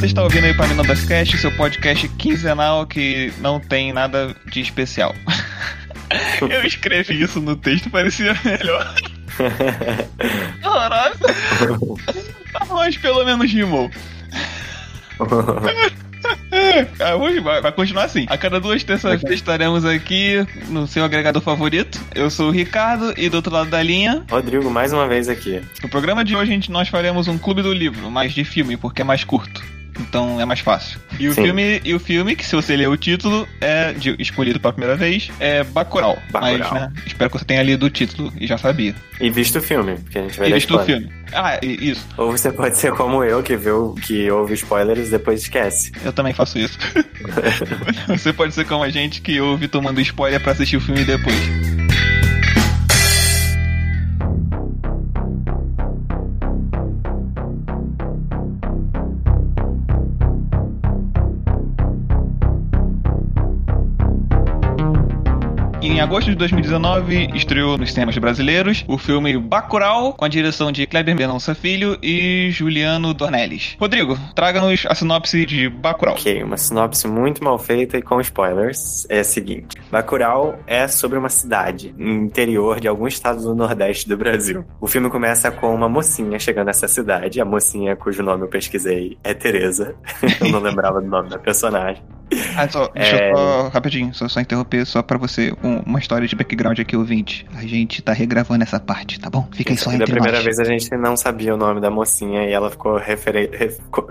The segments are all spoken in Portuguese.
você está ouvindo aí para Minandas Cast, seu podcast quinzenal que não tem nada de especial. Eu escrevi isso no texto, parecia melhor. Horrorosa. Mas pelo menos rimou. Ah, vai, vai continuar assim. A cada duas terças-feiras estaremos aqui no seu agregador favorito. Eu sou o Ricardo e do outro lado da linha. Rodrigo, mais uma vez aqui. No programa de hoje, gente, nós faremos um clube do livro, mas de filme, porque é mais curto então é mais fácil. E o filme, e o filme que se você ler o título é de, escolhido pela primeira vez é Bacurau. Bacurau. Mas, né, espero que você tenha lido o título e já sabia. E visto o filme, porque a gente vai E visto o filme. Ah, isso. Ou você pode ser como eu, que viu, que ouve spoilers e depois esquece. Eu também faço isso. você pode ser como a gente que ouve tomando spoiler para assistir o filme depois. Em agosto de 2019, estreou nos cinemas brasileiros o filme Bacurau, com a direção de Kleber Mendonça Filho e Juliano Dornelles. Rodrigo, traga-nos a sinopse de Bacurau. Ok, uma sinopse muito mal feita e com spoilers. É a seguinte: Bacurau é sobre uma cidade no interior de algum estado do Nordeste do Brasil. O filme começa com uma mocinha chegando nessa cidade. A mocinha, cujo nome eu pesquisei, é Teresa. eu não lembrava do nome da personagem. Ah, só, deixa é... eu só, rapidinho, só, só interromper, só pra você, um, uma história de background aqui, ouvinte. A gente tá regravando essa parte, tá bom? Fica aí só entre Da primeira nós. vez a gente não sabia o nome da mocinha e ela ficou referen...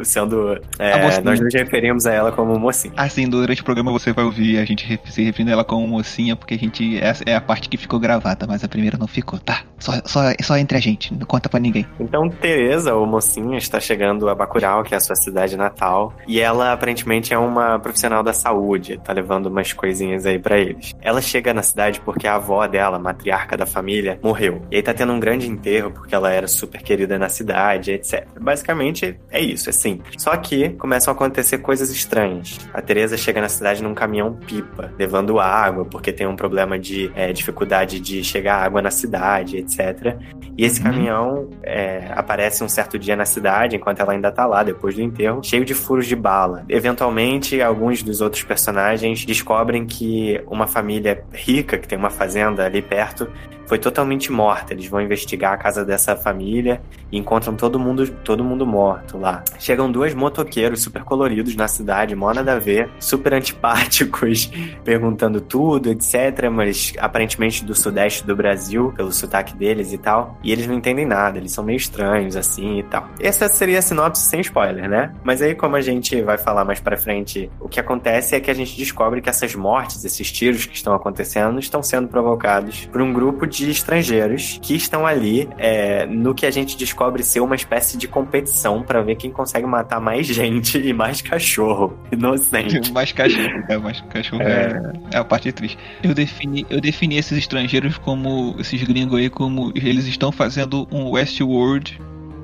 sendo... É, nós nos referimos a ela como mocinha. Assim, durante o programa você vai ouvir a gente se referindo a ela como mocinha, porque a gente... Essa é a parte que ficou gravada, mas a primeira não ficou, tá? Só, só, só entre a gente, não conta pra ninguém. Então, Tereza, ou mocinha, está chegando a Bacurau, que é a sua cidade natal, e ela aparentemente é uma profissional da saúde, tá levando umas coisinhas aí para eles. Ela chega na cidade porque a avó dela, a matriarca da família, morreu. E aí tá tendo um grande enterro porque ela era super querida na cidade, etc. Basicamente é isso, é simples. Só que começam a acontecer coisas estranhas. A Teresa chega na cidade num caminhão pipa, levando água porque tem um problema de é, dificuldade de chegar água na cidade, etc. E esse uhum. caminhão é, aparece um certo dia na cidade, enquanto ela ainda tá lá, depois do enterro, cheio de furos de bala. Eventualmente, alguns dos outros personagens descobrem que uma família rica, que tem uma fazenda ali perto, foi totalmente morta. Eles vão investigar a casa dessa família e encontram todo mundo, todo mundo morto lá. Chegam dois motoqueiros super coloridos na cidade, mó nada a ver, super antipáticos, perguntando tudo, etc. Mas aparentemente do sudeste do Brasil, pelo sotaque deles e tal. E eles não entendem nada, eles são meio estranhos assim e tal. Essa seria a sinopse sem spoiler, né? Mas aí, como a gente vai falar mais pra frente, o que acontece é que a gente descobre que essas mortes, esses tiros que estão acontecendo, estão sendo provocados por um grupo de de estrangeiros que estão ali é, no que a gente descobre ser uma espécie de competição para ver quem consegue matar mais gente e mais cachorro inocente. mais cachorro, é, mais cachorro é. é, é a parte triste. Eu defini, eu defini esses estrangeiros como esses gringos aí como eles estão fazendo um Westworld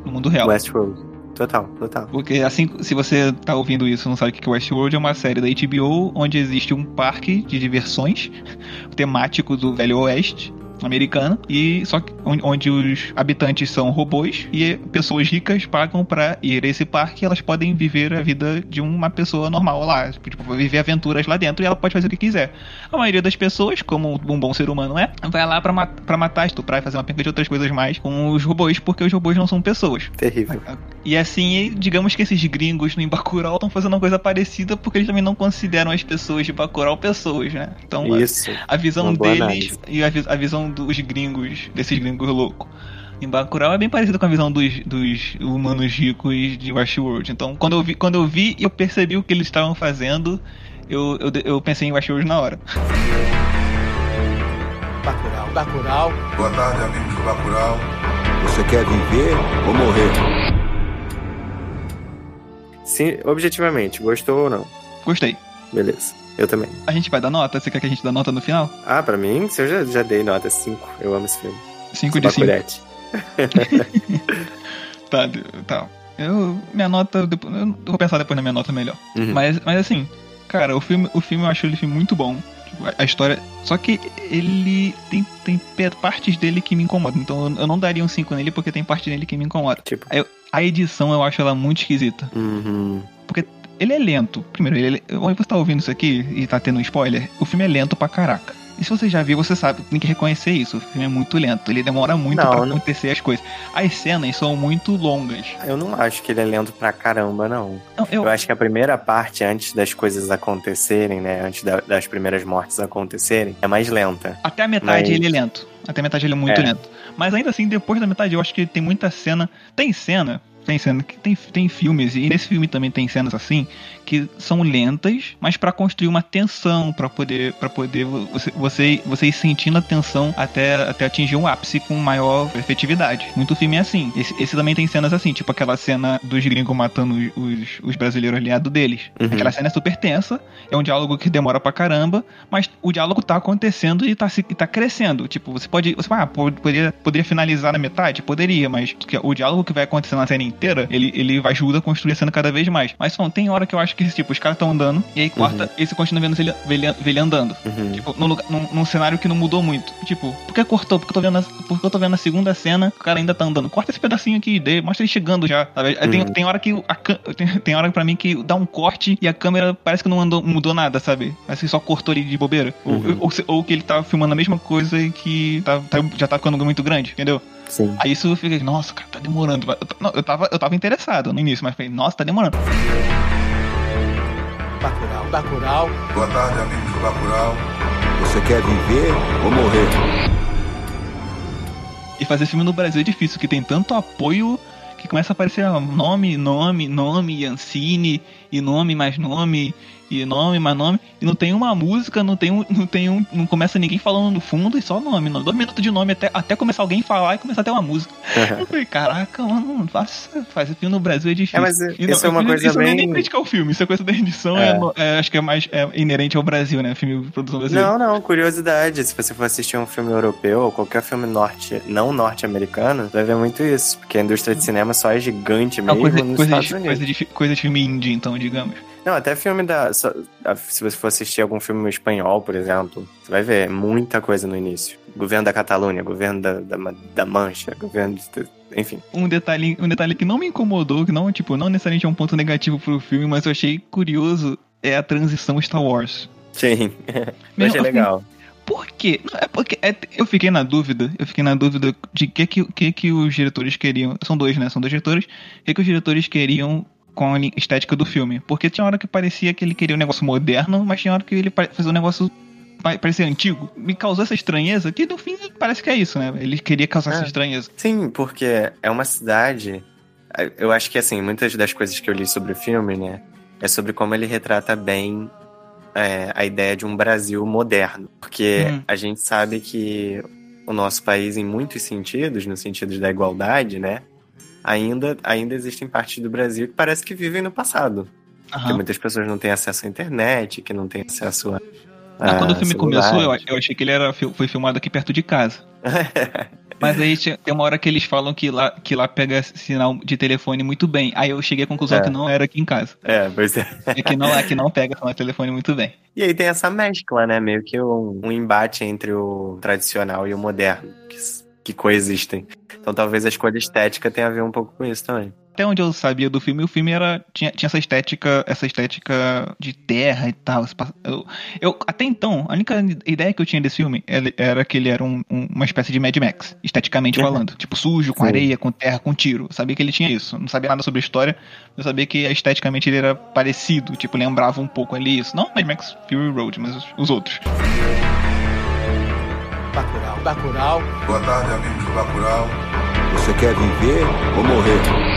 no mundo real. Westworld. Total, total. Porque assim, se você tá ouvindo isso não sabe o que é Westworld, é uma série da HBO onde existe um parque de diversões temático do Velho Oeste americana e só que onde os habitantes são robôs e pessoas ricas pagam para ir a esse parque e elas podem viver a vida de uma pessoa normal lá, tipo, viver aventuras lá dentro e ela pode fazer o que quiser. A maioria das pessoas, como um bom ser humano é, vai lá para mat matar, estuprar e fazer uma penca de outras coisas mais com os robôs, porque os robôs não são pessoas. Terrível. E assim, digamos que esses gringos no Bacurau estão fazendo uma coisa parecida porque eles também não consideram as pessoas de Bacurau pessoas, né? Então, Isso. A, a visão deles análise. e a, a visão dos gringos, desses gringos loucos. Em Bacurau é bem parecido com a visão dos, dos humanos ricos de Westworld. Então, quando eu vi, quando eu vi e eu percebi o que eles estavam fazendo, eu, eu, eu pensei em Westworld na hora. Bacurau, Bacurau. Boa tarde, amigos do Bacurau. Você quer viver ou morrer? Sim, objetivamente, gostou ou não? Gostei. Beleza. Eu também. A gente vai dar nota? Você quer que a gente dê nota no final? Ah, pra mim, eu já, já dei nota 5. Eu amo esse filme. 5 de 5. tá, tá. Eu, minha nota, eu vou pensar depois na minha nota melhor. Uhum. Mas, mas assim, cara, o filme, o filme eu acho ele muito bom. Tipo, a história. Só que ele tem, tem partes dele que me incomodam. Então eu não daria um 5 nele porque tem parte dele que me incomoda. Tipo. Eu, a edição eu acho ela muito esquisita. Uhum. Porque ele é lento. Primeiro, ele é... onde você tá ouvindo isso aqui e tá tendo um spoiler, o filme é lento pra caraca. E se você já viu, você sabe, tem que reconhecer isso. O filme é muito lento, ele demora muito Não, pra não- acontecer as coisas. As cenas são muito longas. Eu não acho que ele é lento pra caramba, não. Não, eu, Eu acho que a primeira parte, antes das coisas acontecerem, né? Antes da- das primeiras mortes acontecerem, é mais lenta. Até a metade Mas- ele é lento. Até a metade ele é muito É. lento. Mas ainda assim, depois da metade, eu acho que tem muita cena. Tem cena. Tem cena que tem, tem filmes, e nesse filme também tem cenas assim, que são lentas, mas pra construir uma tensão, pra poder para poder você, você, você ir sentindo a tensão até, até atingir um ápice com maior efetividade. Muito filme é assim. Esse, esse também tem cenas assim, tipo aquela cena dos gringos matando os, os, os brasileiros aliados deles. Uhum. Aquela cena é super tensa, é um diálogo que demora pra caramba, mas o diálogo tá acontecendo e tá, se- tá crescendo. Tipo, você pode. Você, ah, po- poderia, poderia finalizar na metade? Poderia, mas o diálogo que vai acontecer na cena inteira, ele, ele ajuda a construir a cena cada vez mais. Mas só, tem hora que eu acho que, tipo, os caras estão andando, e aí corta, e você continua vendo ele, ele, ele andando. Uhum. Tipo, num, lugar- num- num cenário que não mudou muito. Tipo, por que cortou? Porque eu tô vendo a, porque eu tô vendo a segunda cena, o cara ainda tá andando. Corta esse pedacinho aqui, dê, mostra ele chegando já. Sabe? Aí Tem, Uhum. tem hora que a, tem, tem hora pra mim que dá um corte e a câmera parece que não andou, mudou nada, sabe? Parece que só cortou ele de bobeira. Ou- Uhum. Ou, ou que ele tá filmando a mesma coisa e que tá- tá- já tá ficando muito grande, entendeu? Sim. Aí isso eu fiquei, nossa, cara, tá demorando. Eu, não, eu, tava, eu tava interessado no início, mas falei, nossa, tá demorando. Bacurau, Bacurau, Boa tarde, amigos do Bacurau. Você quer viver ou morrer? E fazer filme no Brasil é difícil, que tem tanto apoio que começa a aparecer nome, nome, nome, Yancine, e nome mais nome, e nome mais nome, e não tem uma música, não tem um, não tem um, não começa ninguém falando no fundo e só nome, não. Dois minutos de nome até, até começar alguém falar e começar até uma música. Eu falei, caraca, mano, faça, fazer filme no Brasil é difícil. É, mas isso é uma coisa isso não é nem bem- criticar o filme, isso é coisa da edição, É. é é, acho que é mais é inerente ao Brasil, né? Filme de produção brasileira. Não, não, curiosidade. Se você for assistir um filme europeu ou qualquer filme norte, não norte-americano, vai ver muito isso. Porque a indústria de cinema só é gigante É mesmo coisa, nos coisa, Estados de, Unidos. coisa, de, coisa de filme indie, então, digamos. Não, até filme da. se você for assistir algum filme espanhol, por exemplo, você vai ver muita coisa no início. Governo da Catalunha, governo da, da, da Mancha, governo de. Enfim. Um detalhe, um detalhe que não me incomodou, que não, tipo, não necessariamente é um ponto negativo pro filme, mas eu achei curioso, é a transição Star Wars. Sim. eu Meu, achei assim, legal. Por quê? Não, é porque é- eu fiquei na dúvida, eu fiquei na dúvida de que que, que que os diretores queriam. São dois, né? São dois diretores. O que, que os diretores queriam com a estética do filme? Porque tinha hora que parecia que ele queria um negócio moderno, mas tinha hora que ele fazia um negócio pa- parecia antigo. Me causou essa estranheza, que no fim parece que é isso, né? Ele queria causar essa É. estranheza. Sim, porque é uma cidade. Eu acho que, assim, muitas das coisas que eu li sobre o filme, né? É sobre como ele retrata bem é, a ideia de um Brasil moderno. Porque Hum. a gente sabe que o nosso país, em muitos sentidos, no sentido da igualdade, né? Ainda, ainda existem partes do Brasil que parece que vivem no passado. Que Aham. muitas pessoas não têm acesso à internet, que não têm acesso a. Ah, quando o filme celulares. começou, eu, eu achei que ele era, foi filmado aqui perto de casa. Mas aí tem uma hora que eles falam que lá, que lá pega sinal de telefone muito bem. Aí eu cheguei à conclusão É. que não era aqui em casa. é, pois é. É que não, é que não pega sinal de telefone muito bem. E aí tem essa mescla, né? Meio que um, um embate entre o tradicional e o moderno, que, que coexistem. Então talvez a escolha estética tenha a ver um pouco com isso também. Até onde eu sabia do filme, o filme era tinha, tinha essa estética, essa estética de terra e tal. Eu, eu- até então, a única ideia que eu tinha desse filme era que ele era um- um- uma espécie de Mad Max, esteticamente Uhum. falando, tipo sujo, com Sim. areia, com terra, com tiro. Eu sabia que ele tinha isso. Não sabia nada sobre a história. Eu sabia que esteticamente ele era parecido, tipo lembrava um pouco ali isso. Não Mad Max Fury Road, mas os, os outros. Bacurau, Bacurau, Boa tarde, amigos do Bacurau. Você quer viver ou morrer?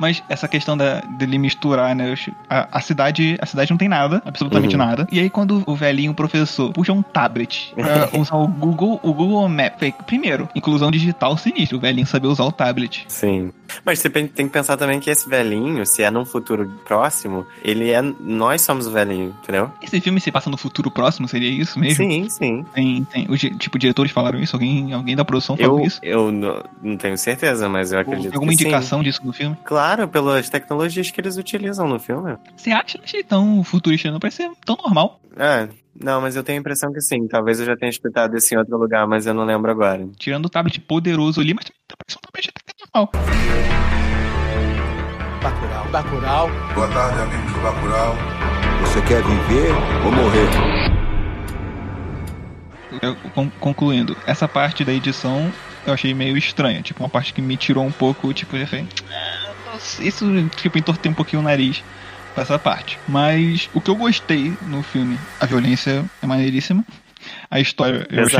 Mas essa questão da, dele misturar, né? A, a cidade. A cidade não tem nada, absolutamente Uhum. nada. E aí, quando o velhinho professor puxa um tablet pra usar o Google, o Google Map. Primeiro, inclusão digital sinistro, o velhinho saber usar o tablet. Sim. Mas você tem que pensar também que esse velhinho, se é num futuro próximo, ele é. Nós somos o velhinho, entendeu? Esse filme se passa no futuro próximo, seria isso mesmo? Sim, sim. Tem, tem, os, tipo, diretores falaram isso? Alguém, alguém da produção falou Eu, isso? eu não, não tenho certeza, mas eu acredito Tem alguma que sim. indicação disso no filme? Claro, pelas tecnologias que eles utilizam no filme. Você acha? Não achei tão futurista, não parece ser tão normal. Ah, não, mas eu tenho a impressão que sim. Talvez eu já tenha escutado isso em outro lugar, mas eu não lembro agora. Tirando o tablet poderoso ali, mas também parecendo um tablet até que normal. Bacurau, Bacurau. Boa tarde, amigos do Bacurau. Você quer viver ou morrer? Eu, con- concluindo, essa parte da edição eu achei meio estranha. Tipo, uma parte que me tirou um pouco, tipo, eu falei. Isso, tipo, entortei um pouquinho o nariz pra essa parte. Mas o que eu gostei no filme, a violência é maneiríssima. A história, eu achei.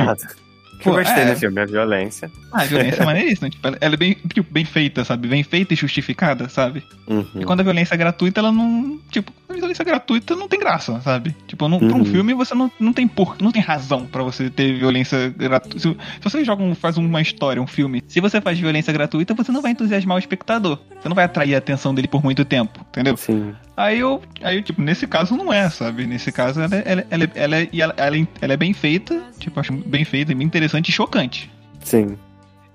Que eu Pô, gostei é. do filme, a violência. Ah, a violência é maneiríssima. Tipo, ela, ela é bem, tipo, bem feita, sabe? Bem feita e justificada, sabe? Uhum. E quando a violência é gratuita, ela não. Tipo, a violência gratuita não tem graça, sabe? Tipo, não, pra um Uhum. filme você não, não tem por, não tem razão pra você ter violência gratuita. Se, se você joga um, faz uma história, um filme, se você faz violência gratuita, você não vai entusiasmar o espectador. Você não vai atrair a atenção dele por muito tempo, entendeu? Sim. Aí eu, aí eu, tipo, nesse caso não é, sabe? Nesse caso ela, é- ela, ela, ela, é- e ela, ela, é- ela é bem feita, tipo, acho bem feita, bem interessante e chocante. Sim.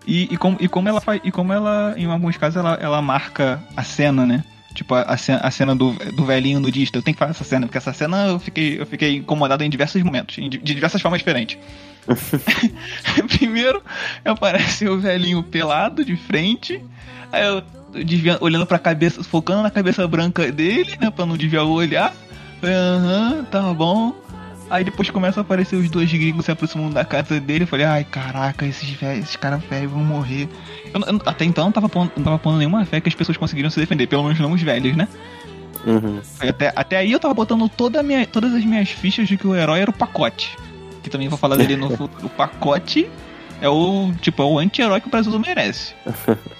E, e, como, e como ela faz. E como ela, em alguns casos, ela, ela marca a cena, né? Tipo, a, a cena, a cena do, do velhinho nudista. Eu tenho que falar essa cena, porque essa cena eu fiquei, eu fiquei incomodado em diversos momentos, de diversas formas diferentes. Primeiro, aparece o velhinho pelado de frente. Aí eu desvia, olhando pra cabeça, focando na cabeça branca dele, né? Pra não desviar o olhar. Aham, tá bom. Aí depois começa a aparecer os dois gringos se aproximando da casa dele. Eu falei, ai caraca, esses velhos, esses caras velhos vão morrer. Eu eu até então eu não tava, pondo, não tava pondo nenhuma fé que as pessoas conseguiriam se defender, pelo menos não os velhos, né? Uhum. Até, até aí eu tava botando toda minha, todas as minhas fichas de que o herói era o pacote. Que também vou falar dele no futuro. O pacote é o tipo, é o anti-herói que o Brasil merece.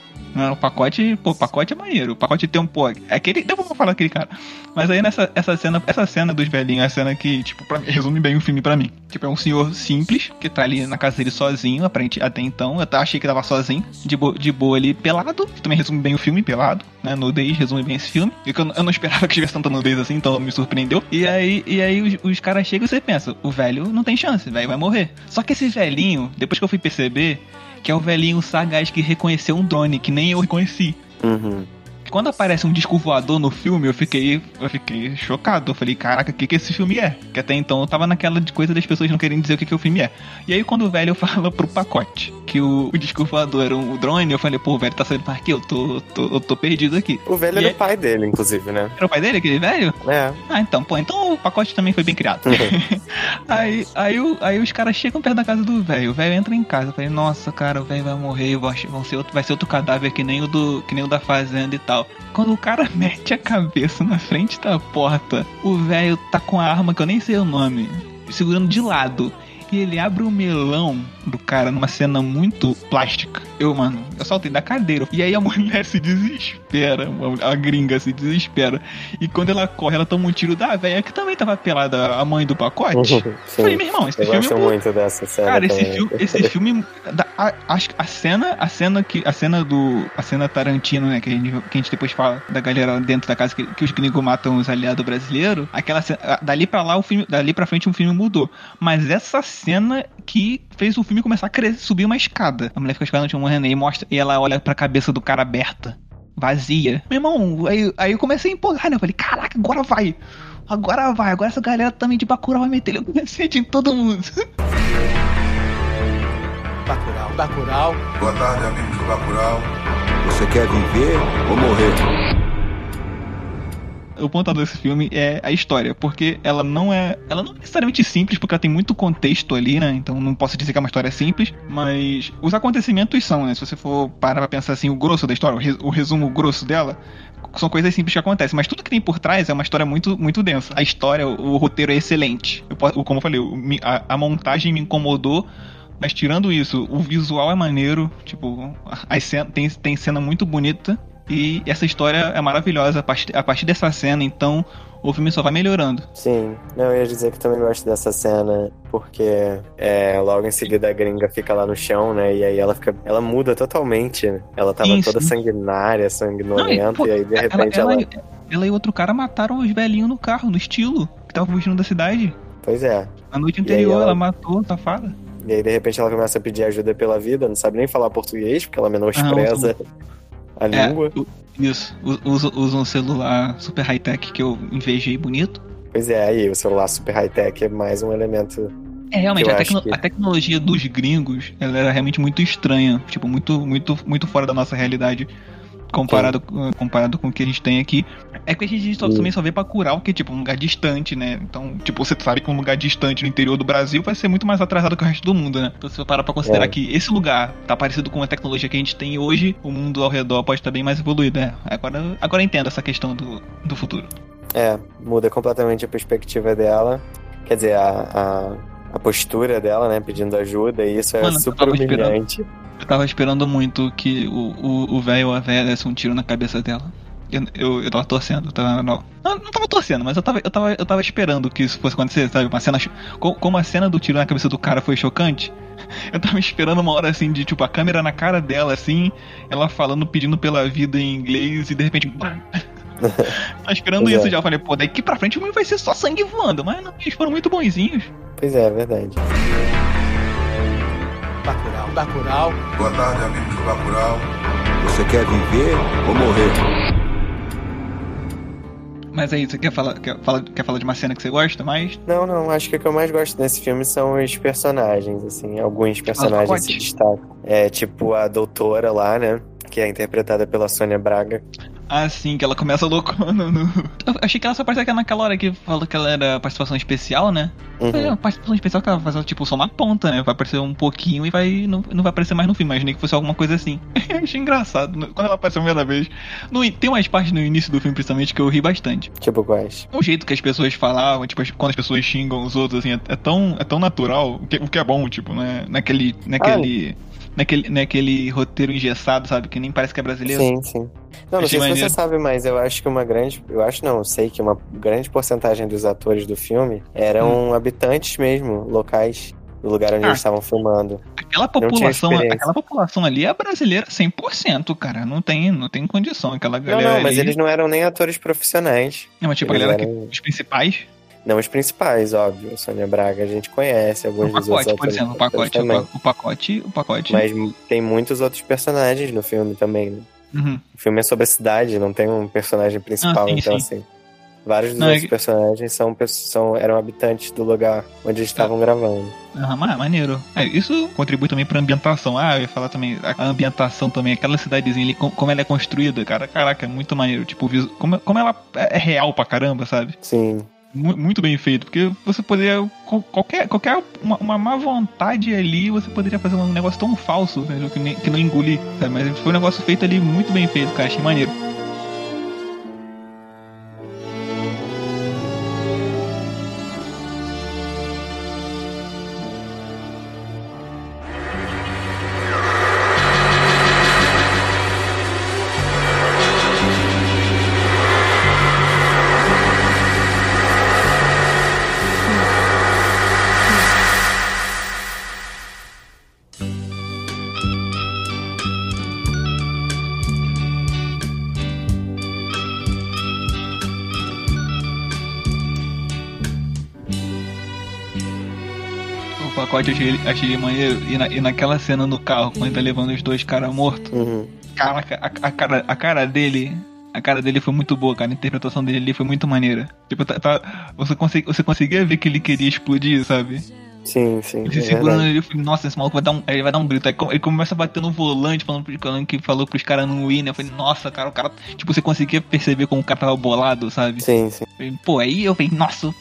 O pacote, pô, o pacote é maneiro. O pacote tem um, pô, é aquele, eu vou falar daquele cara. Mas aí nessa essa cena, essa cena dos velhinhos a cena que, tipo, mim, resume bem o filme pra mim. Tipo, é um senhor simples, que tá ali na casa dele sozinho, aparente, até então. Eu até achei que tava sozinho, de, bo, de boa ali, pelado. Também resume bem o filme, pelado, né? Nudez resume bem esse filme. Eu, eu não esperava que tivesse tanta nudez assim, então me surpreendeu. E aí, e aí os, os caras chegam e você pensa, o velho não tem chance, velho vai morrer. Só que esse velhinho, depois que eu fui perceber, que é o velhinho sagaz que reconheceu um drone, que nem eu reconheci. Uhum. Quando aparece um disco voador no filme, eu fiquei, eu fiquei chocado. Eu falei, caraca, o que, que esse filme é? Que até então eu tava naquela de coisa das pessoas não querendo dizer o que, que o filme é. E aí quando o velho fala pro pacote que o, o disco voador era um drone, eu falei, pô, o velho tá saindo pra aqui, eu tô, tô, eu tô perdido aqui. O velho E era é- o pai dele, inclusive, né? Era o pai dele, aquele velho? É. Ah, então, pô, então o pacote também foi bem criado. aí, aí, o- aí os caras chegam perto da casa do velho, o velho entra em casa, eu falei, nossa, cara, o velho vai morrer, vai vão ser outro, vai ser outro cadáver que nem o do que nem o da fazenda e tal. Quando o cara mete a cabeça na frente da porta, o velho tá com a arma que eu nem sei o nome, segurando de lado. E ele abre o melão do cara numa cena muito plástica. Eu, mano, eu saltei da cadeira. E aí a mulher se desespera. A gringa se desespera. E quando ela corre, ela toma um tiro da velha, que também tava pelada, a mãe do pacote. Eu falei, Sim. meu irmão, esse Eu filme. gosto é muito dessa cena. Cara, esse filme, esse filme, a, acho que a cena, a cena que, a cena do, a cena Tarantino, né, que a gente, que a gente depois fala da galera dentro da casa que, que os gringos matam os aliados brasileiros, aquela cena, a- dali pra lá o filme, dali pra frente o filme mudou. Mas essa cena que fez o filme começar a crescer, subir uma escada. A mulher fica escada no morrendo e mostra e ela olha pra cabeça do cara aberta. Vazia. Meu irmão, aí, aí eu comecei a empolgar, né? Eu falei, caraca, agora vai. Agora vai, agora essa galera também de Bacurau vai meter ele em todo mundo. Bacurau. Bacurau. Boa tarde, amigos do Bacurau. Você quer viver ou morrer? O ponto alto desse filme é a história, porque ela não é. Ela não é necessariamente simples, porque ela tem muito contexto ali, né? Então não posso dizer que é uma história simples, mas os acontecimentos são, né? Se você for parar pra pensar assim, o grosso da história, o, res- o resumo grosso dela, são coisas simples que acontecem, mas tudo que tem por trás é uma história muito, muito densa. A história, o, o roteiro é excelente. Eu como eu falei, a, a montagem me incomodou. Mas tirando isso, o visual é maneiro, tipo, tem, tem cena muito bonita e essa história é maravilhosa a partir, a partir dessa cena, então o filme só vai melhorando. Sim, não, eu ia dizer que também gosto dessa cena, porque é, logo em seguida a gringa fica lá no chão, né? E aí ela fica. Ela muda totalmente. né? Ela tava Sim, toda sim. sanguinária, sanguinolenta, pô, e aí de repente ela, ela. ela, ela e outro cara mataram os velhinhos no carro, no estilo, que tava fugindo da cidade. Pois é. Na noite E anterior, ela- ela... matou, safada. E aí de repente ela começa a pedir ajuda pela vida, não sabe nem falar português, porque ela menospreza a É, língua. isso. Usa, usa um celular super high-tech que eu invejei bonito. Pois é, aí o celular super high-tech é mais um elemento. É, realmente, a, tecno- que- a tecnologia dos gringos, ela era realmente muito estranha. Tipo, muito, muito, muito fora da nossa realidade. Comparado, com- comparado com o que a gente tem aqui. É que a gente só- também só vê Bacurau, que é tipo um lugar distante, né? Então, tipo, você sabe que um lugar distante no interior do Brasil vai ser muito mais atrasado que o resto do mundo, né? Então, se você parar pra considerar É. que esse lugar tá parecido com a tecnologia que a gente tem hoje, o mundo ao redor pode estar bem mais evoluído, né? Agora, agora eu entendo essa questão do, do futuro. É, muda completamente a perspectiva dela. Quer dizer, a, a, a postura dela, né? Pedindo ajuda, e isso é Mano, eu super tava esperando. Eu tava esperando muito que o velho ou a velha desse um tiro na cabeça dela. Eu, eu, eu tava torcendo, eu tava, não, não, não tava torcendo, mas eu tava, eu, tava, eu tava esperando que isso fosse acontecer, sabe? Uma cena. Como a cena do tiro na cabeça do cara foi chocante, eu tava esperando uma hora assim, de tipo, a câmera na cara dela, assim, ela falando, pedindo pela vida em inglês, e de repente. Tava esperando isso é. já. Eu falei, pô, daqui pra frente o vai ser só sangue voando, mas não, eles foram muito bonzinhos. Pois é, é verdade. Bacurau, Bacurau, Boa tarde, amigos do Bacurau. Você quer viver ou morrer? Mas aí, você quer falar, quer, falar, quer falar de uma cena que você gosta mais? Não, não, acho que o que eu mais gosto desse filme são os personagens, assim, alguns personagens se destacam. É tipo a doutora lá, né? Que é interpretada pela Sônia Braga. Ah, sim, que ela começa loucona no. Eu achei que ela só aparecia naquela hora que falou que ela era participação especial, né? Uhum. Foi uma participação especial que ela vai fazer, tipo, só uma ponta, né? Vai aparecer um pouquinho e vai. Não, não vai aparecer mais no filme. Imaginei que fosse alguma coisa assim. Eu achei engraçado. Quando ela apareceu a primeira vez. No, tem umas partes no início do filme, principalmente, que eu ri bastante. Tipo quais? O jeito que as pessoas falavam, tipo, quando as pessoas xingam os outros, assim, é, é tão, é tão natural, o que, o que é bom, tipo, né? Naquele. Naquele. Naquele, naquele roteiro engessado, sabe? Que nem parece que é brasileiro. Sim, sim. Não, não sei se maneiro. você sabe, mas eu acho que uma grande. Eu acho não, eu sei que uma grande porcentagem dos atores do filme eram habitantes mesmo, locais, do lugar onde Hum. Ah. eles estavam filmando. Aquela população, aquela população ali é brasileira 100%, cara. Não tem, não tem condição. Aquela Não, galera não, mas ali- eles não eram nem atores profissionais. Não, mas tipo, a eles galera que, eram- os principais. Não os principais, óbvio. A Sônia Braga a gente conhece, O alguns dos outros pacote, por atores exemplo, o pacote, o, pa- o pacote, o pacote. Mas tem muitos outros personagens no filme também, né? Uhum. O filme é sobre a cidade, não tem um personagem principal, Ah, sim, então sim. assim. Vários dos Não, é outros que- personagens são, pessoas- são, eram habitantes do lugar onde eles estavam gravando. Ah, ma- maneiro. É, isso contribui também pra ambientação. Ah, eu ia falar também, a ambientação também, aquela cidadezinha ali, com- como ela é construída, cara, caraca, é muito maneiro. Tipo, o como, como ela é é real pra caramba, sabe? Sim, Muito bem feito, porque você poderia. Qualquer, qualquer uma, uma má vontade ali, você poderia fazer um negócio tão falso, que, nem, que não engolir, sabe? Mas foi um negócio feito ali muito bem feito, cara, achei maneiro. O pacote eu achei, achei ele maneiro. E, na- e naquela cena no carro, quando ele tá levando os dois caras mortos, uhum. caraca, a, a cara, a cara dele. A cara dele foi muito boa, cara. A interpretação dele ali foi muito maneira. Tipo, tá, tá- você, consegui, você conseguia ver que ele queria explodir, sabe? sim, sim. Ele se é segurando verdade. ali, eu falei, nossa, esse maluco vai dar um, ele vai dar um grito. Aí ele começa a bater no volante, falando, falando que falou pros caras não ir, né? Eu falei, nossa, cara, o cara. Tipo, você conseguia perceber como o cara tava bolado, sabe? Sim, sim. Pô, aí eu falei, nossa,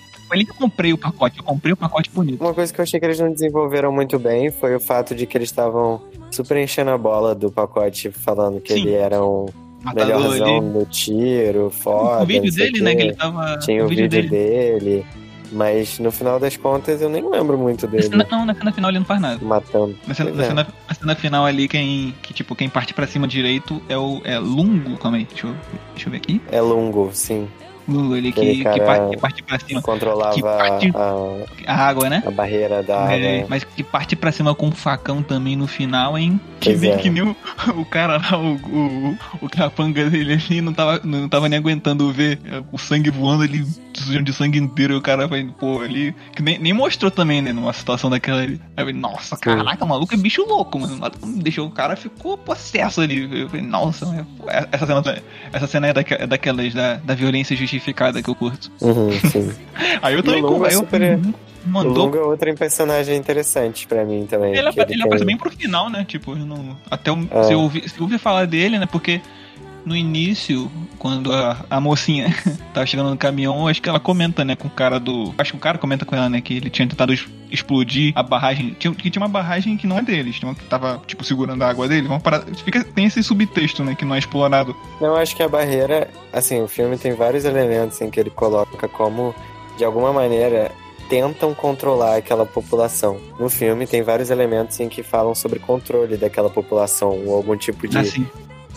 eu comprei o pacote. Eu comprei o pacote bonito. Uma coisa que eu achei que eles não desenvolveram muito bem foi o fato de que eles estavam super enchendo a bola do pacote, falando que Sim. ele era um melhorzão ali. no tiro, foda. O vídeo dele, né? Que ele tava. Tinha o vídeo, dele. Mas no final das contas eu nem lembro muito Na dele cena- Não, na cena final ele não faz nada. matando. Na cena, na é. cena- na cena final ali, quem. Que, tipo, quem parte pra cima direito é o. É Lungo, calma aí. Deixa eu, deixa eu ver aqui. É longo, sim. Lungo, ele que, que, parte, que parte pra cima. Controlava Que parte- a, A água, né? a barreira da água. É, mas que parte pra cima com um facão também no final, hein? Que Pois nem, é. que nem o, o cara lá, o, o, o capanga dele ali, não tava, não tava nem aguentando ver o sangue voando ali, sujando de sangue inteiro. E o cara vai, pô, ali. Que nem, nem mostrou também, né? Numa situação daquela ali. Aí eu falei, nossa, caraca, o maluco é bicho louco, mano. O Deixou o cara, ficou possesso ali. Eu falei, nossa, é, pô, essa cena, essa cena é, daque- é daquelas da, da violência justificada que eu curto. Uhum, sim. Aí eu também o Longo é aí eu- super- O mandou Longo é outro personagem interessante pra mim também. Ele, ele tem- aparece bem pro final, né? Tipo, eu não, até o, É. se, eu ouvir, se eu ouvir falar dele, né? Porque no início, quando a, a mocinha tava chegando no caminhão, acho que ela comenta, né, com o cara do. Acho que o cara comenta com ela, né, que ele tinha tentado explodir a barragem. Tinha, que tinha uma barragem que não é deles, tinha uma que tava, tipo, segurando a água dele. Uma parada, fica, tem esse subtexto, né, que não é explorado. Eu acho que a barreira, assim, o filme tem vários elementos em que ele coloca como, de alguma maneira, tentam controlar aquela população. No filme tem vários elementos em que falam sobre controle daquela população ou algum tipo de Assim.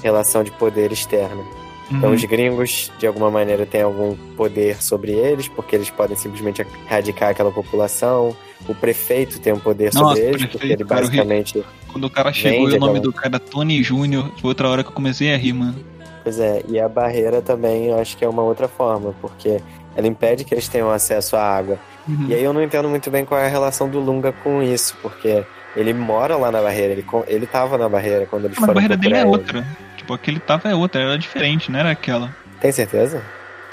Relação de poder externa. Então Uhum. os gringos, de alguma maneira, têm algum poder sobre eles, porque eles podem simplesmente erradicar aquela população. O prefeito tem um poder Nossa, sobre eles, porque prefeito, ele cara, basicamente. Quando o cara chegou e o nome aquela- do cara Tony Júnior, foi outra hora que eu comecei a rir, mano. Pois é, e a barreira também eu acho que é uma outra forma, porque ela impede que eles tenham acesso à água. Uhum. E aí eu não entendo muito bem qual é a relação do Lunga com isso, porque ele mora lá na barreira, ele, ele tava na barreira quando eles Mas a barreira dele é ele. outra. Tipo, aquele tava é outra, era diferente, não era aquela. Tem certeza?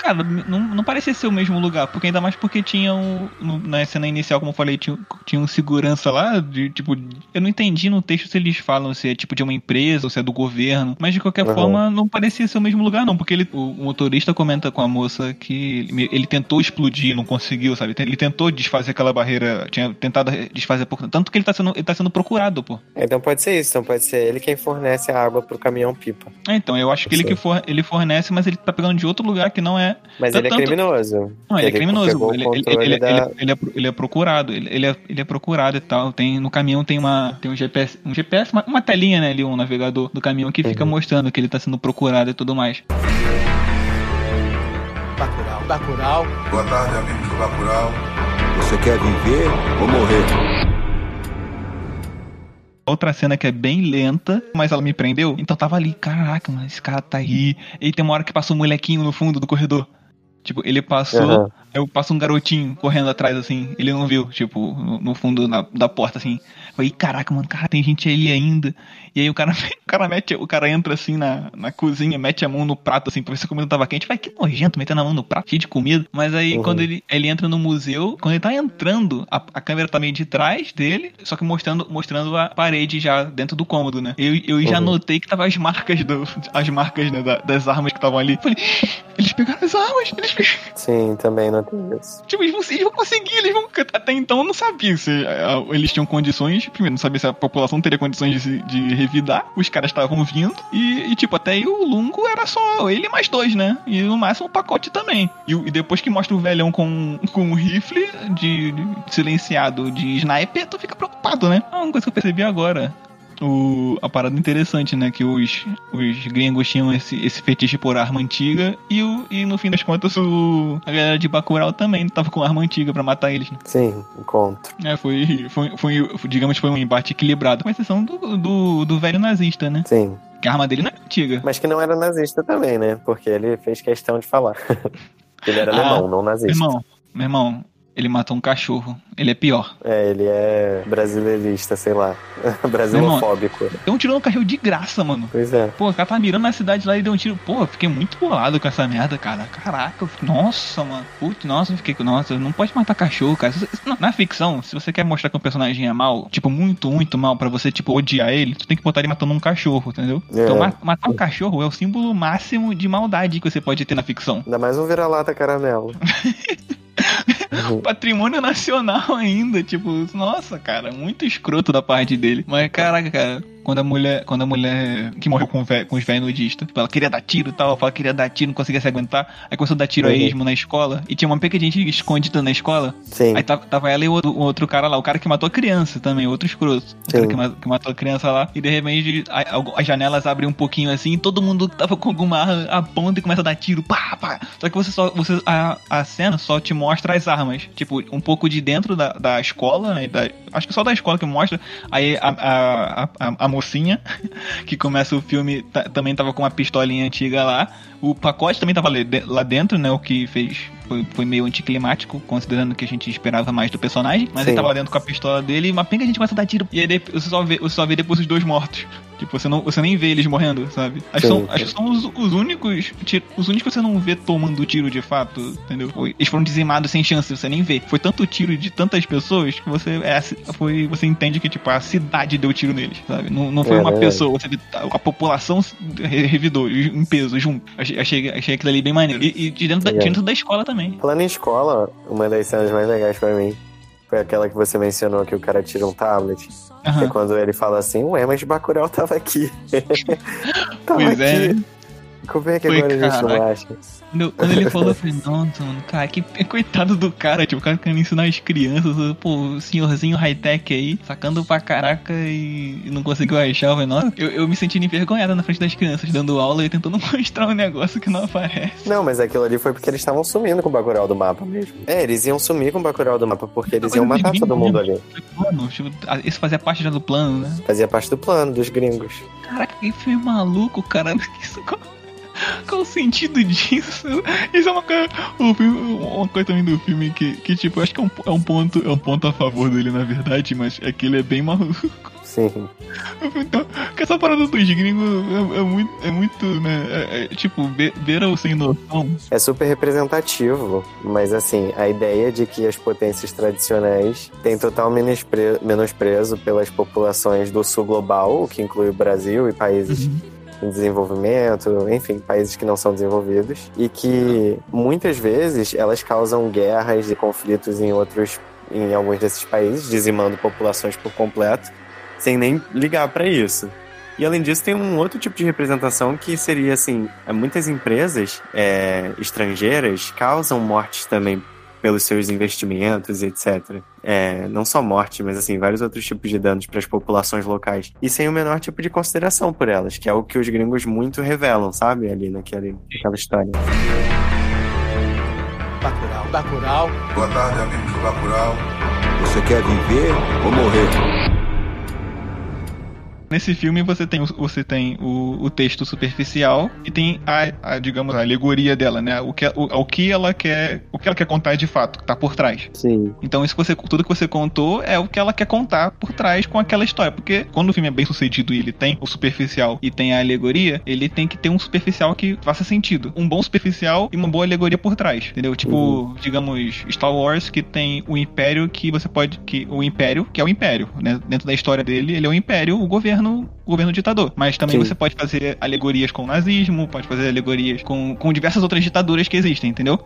Cara, não, não parecia ser o mesmo lugar, porque ainda mais porque tinha um. na cena inicial, como eu falei, tinha, tinha um segurança lá, de tipo. Eu não entendi no texto se eles falam se é tipo de uma empresa ou se é do governo, mas de qualquer Uhum. forma não parecia ser o mesmo lugar, não, porque ele, o, o motorista comenta com a moça que ele, ele tentou explodir, não conseguiu, sabe? Ele tentou desfazer aquela barreira, tinha tentado desfazer por tanto que ele tá sendo, ele tá sendo procurado, pô. Então pode ser isso, então pode ser ele quem fornece a água pro caminhão pipa. É, então, eu acho que ele que for, ele fornece, mas ele tá pegando de outro lugar que não é Mas ele é Tanto- criminoso. Não, ele é criminoso. Ele, da- é, ele é procurado. Ele, ele, é, ele é procurado e tal. Tem, no caminhão tem uma. Tem um GPS. Um GPS, uma, uma telinha, né, ali, um navegador do caminhão que fica Uhum. mostrando que ele tá sendo procurado e tudo mais. Bacurau. Bacurau. Boa tarde, amigos do Bacurau. Você quer viver ou morrer? Outra cena que é bem lenta, mas ela me prendeu. Então tava ali, caraca, mano, esse cara tá aí. E tem uma hora que passa um molequinho no fundo do corredor. Tipo, ele passou, Aham. eu passo um garotinho correndo atrás, assim. Ele não viu, tipo, no, no fundo da, da porta, assim. Falei, caraca, mano, cara, tem gente ali ainda. E aí o cara, o cara mete, o cara entra assim na, na cozinha, mete a mão no prato, assim, pra ver se a comida tava quente. Vai, que nojento, metendo a mão no prato, cheio de comida. Mas aí Uhum. quando ele, ele entra no museu, quando ele tá entrando, a, a câmera tá meio de trás dele, só que mostrando, mostrando a parede já dentro do cômodo, né? Eu, eu já Uhum. notei que tava as marcas do, as marcas, né, da- das armas que estavam ali. Falei, eles pegaram as armas, eles pegaram. Sim, também não tem isso. Tipo, eles vão, eles vão conseguir, eles vão. Até então eu não sabia se eles tinham condições. Primeiro, não sabia se a população teria condições de, de revidar. Os caras estavam vindo. E, e, tipo, até aí o Lungo era só ele mais dois, né? E no máximo o pacote também. E, e depois que mostra o velhão com, com um rifle de, de silenciado de sniper, tu fica preocupado, né? Ah, uma coisa que eu percebi agora. O, a parada interessante, né? Que os, os gringos tinham esse, esse fetiche por arma antiga e, o, e no fim das contas o, a galera de Bacurau também tava com arma antiga pra matar eles. Né? Sim, encontro. É, foi, foi, foi, digamos, foi um embate equilibrado, com exceção do, do, do velho nazista, né? Sim. Que a arma dele não é antiga. Mas que não era nazista também, né? Porque ele fez questão de falar. ele era Ah, alemão, não Meu nazista. irmão, meu irmão, ele matou um cachorro. Ele é pior. É, ele é brasileirista, sei lá. Brasilofóbico. Deu um tiro no carril de graça, mano. Pois é. Pô, o cara tava mirando na cidade lá e deu um tiro. Pô, eu fiquei muito bolado com essa merda, cara. Caraca, eu fiquei- nossa, mano. Putz, nossa, eu fiquei com. Nossa, não pode matar cachorro, cara. Na ficção, se você quer mostrar que um personagem é mal, tipo, muito, muito mal, pra você, tipo, odiar ele, tu tem que botar ele matando um cachorro, entendeu? É. Então, ma- matar um cachorro é o símbolo máximo de maldade que você pode ter na ficção. Ainda mais um vira-lata caramelo. Patrimônio nacional ainda, tipo, nossa, cara, muito escroto da parte dele. Mas, caraca, cara, quando a mulher, quando a mulher que morreu com, vé- com os velhos nudistas, tipo, ela queria dar tiro e tal, ela queria dar tiro, não conseguia se aguentar, aí começou a dar tiro a Uhum. esmo na escola, e tinha uma pequena gente escondida na escola, Sim. aí tava, tava ela e o outro, o outro cara lá, o cara que matou a criança também, outro escroto. O cara que, que matou a criança lá, e de repente a- a- as janelas abrem um pouquinho assim, todo mundo tava com alguma arma aponta e começa a dar tiro, pá, pá. Só que você só, você, a, a cena só te mostra as armas, tipo, um pouco de dentro da, da escola, né, da- acho que só da escola que mostra, aí a, a, a, a- a mocinha, que começa o filme, também tava com uma pistolinha antiga lá, O pacote também tava lá dentro, né? O que fez. Foi, foi meio anticlimático, considerando que a gente esperava mais do personagem. Mas Sim. ele tava dentro com a pistola dele e uma penca a gente começa a dar tiro. E aí você só vê, você só vê depois os dois mortos. Tipo, você, não, você nem vê eles morrendo, sabe? Acho, são, acho que são os, os únicos. Os únicos que você não vê tomando tiro de fato, entendeu? Eles foram dizimados sem chance, você nem vê. Foi tanto tiro de tantas pessoas que você. É, foi, você entende que, tipo, a cidade deu tiro neles, sabe? Não, não foi É uma verdade. pessoa, você vê a, população revidou em peso, junto. Achei, achei, achei aquilo ali bem maneiro. E, e de dentro, da, de É. dentro da escola também. Falando em escola, uma das cenas mais legais pra mim foi aquela que você mencionou que o cara tira um tablet. Que é quando ele fala assim, ué, mas Bacurau tava aqui. tava Pois é. Como é que Foi, agora a gente não acha? Quando, quando ele falou, eu falei, nossa, mano, cara, que coitado do cara, tipo, o cara querendo ensinar as crianças, pô, o senhorzinho high-tech aí, sacando pra caraca e, e não conseguiu achar, eu falei, nossa, eu, eu me sentindo envergonhada na frente das crianças, dando aula e tentando mostrar um negócio que não aparece. Não, mas aquilo ali foi porque eles estavam sumindo com o Bacurau do mapa mesmo. É, eles iam sumir com o Bacurau do mapa porque eles iam matar todo mundo ali. Mano, tipo, isso fazia parte já do plano, né? Fazia parte do plano dos gringos. Caraca, que filme maluco, cara. Isso, qual o sentido disso? Isso é uma coisa, uma coisa também do filme que, que tipo, acho que é um, é um ponto, é um ponto a favor dele, na verdade, mas é que ele é bem maluco. Sim. Então, que essa parada dos gringos é, é muito, é muito, né? é- é, tipo, be- beira o sem noção. É super representativo, mas assim, a ideia de que as potências tradicionais têm total menospre- menosprezo pelas populações do sul global, o que inclui o Brasil e países em desenvolvimento, enfim, países que não são desenvolvidos, e que muitas vezes elas causam guerras e conflitos em outros, em alguns desses países, dizimando populações por completo, sem nem ligar para isso. E além disso, tem um outro tipo de representação que seria assim: muitas empresas é, estrangeiras causam mortes também pelos seus investimentos etc. É, não só morte, mas assim, vários outros tipos de danos para as populações locais. E sem o menor tipo de consideração por elas, que é o que os gringos muito revelam, sabe? Ali naquele, naquela história. Bacurau. Bacurau. Boa tarde, amigos do Bacurau. Você quer viver ou morrer? Nesse filme você tem, o- você tem o, o texto superficial e tem a, a, digamos, a alegoria dela, né? O que, o, o que ela quer, o que ela quer contar de fato, que tá por trás. Sim. Então isso que você, tudo que você contou é o que ela quer contar por trás com aquela história, porque quando o filme é bem sucedido e ele tem o superficial e tem a alegoria, ele tem que ter um superficial que faça sentido, um bom superficial e uma boa alegoria por trás, entendeu? Tipo, Uhum. digamos, Star Wars que tem o império que você pode que o império, que é o império, né? Dentro da história dele, ele é o império, o governo, o governo ditador. Mas também Sim. você pode fazer alegorias com o nazismo, pode fazer alegorias com, com diversas outras ditaduras que existem, entendeu?